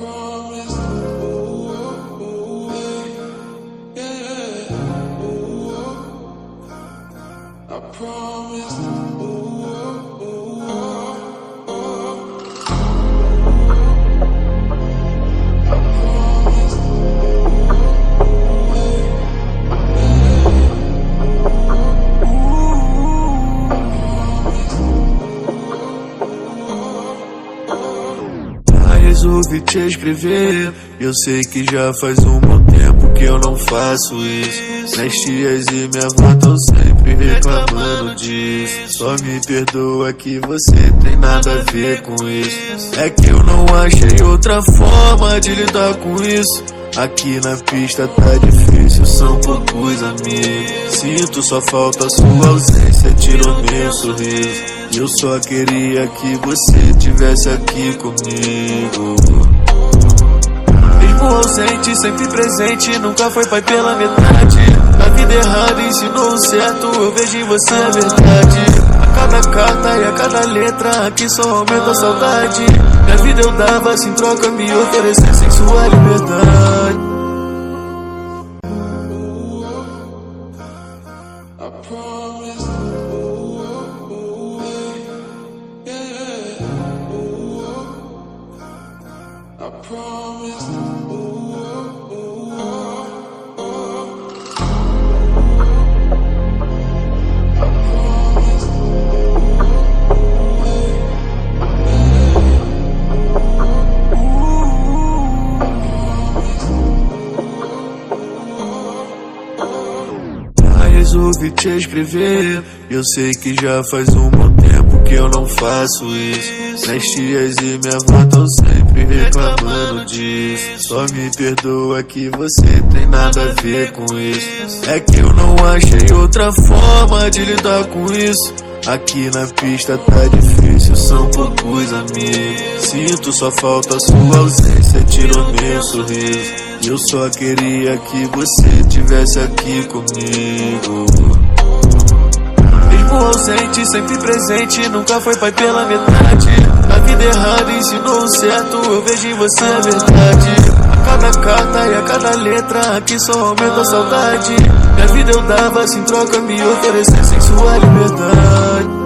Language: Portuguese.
promise. Oh, oh, oh, resolvi te escrever. Eu sei que já faz um bom tempo que eu não faço isso. Minhas tias e minha avó tão sempre reclamando disso. Só me perdoa que você tem nada a ver com isso. É que eu não achei outra forma de lidar com isso. Aqui na pista tá difícil, são poucos amigos. Sinto só falta sua ausência, tirou meu sorriso. Eu só queria que você tivesse aqui comigo. Mesmo ausente, sempre presente, nunca foi pai pela metade. A vida errada ensinou o certo, eu vejo em você a verdade. A cada carta e a cada letra, aqui só aumenta a saudade. Minha vida eu dava, se em troca me oferecessem sua liberdade. I promise. Resolvi te escrever. Eu sei que já faz um tempo que eu não faço isso. Minhas tias e minha avó tão sempre reclamando disso. Só me perdoa que você tem nada a ver com isso. É que eu não achei outra forma de lidar com isso. Aqui na pista tá difícil, são poucos amigos. Sinto só falta sua ausência, tirou meu sorriso. Eu só queria que você tivesse aqui comigo. Mesmo ausente, sempre presente, nunca foi pai pela metade. A vida errada ensinou o certo, eu vejo em você a verdade. A cada carta e a cada letra, aqui só aumenta a saudade. Minha vida eu dava, se em troca me oferecessem sua liberdade.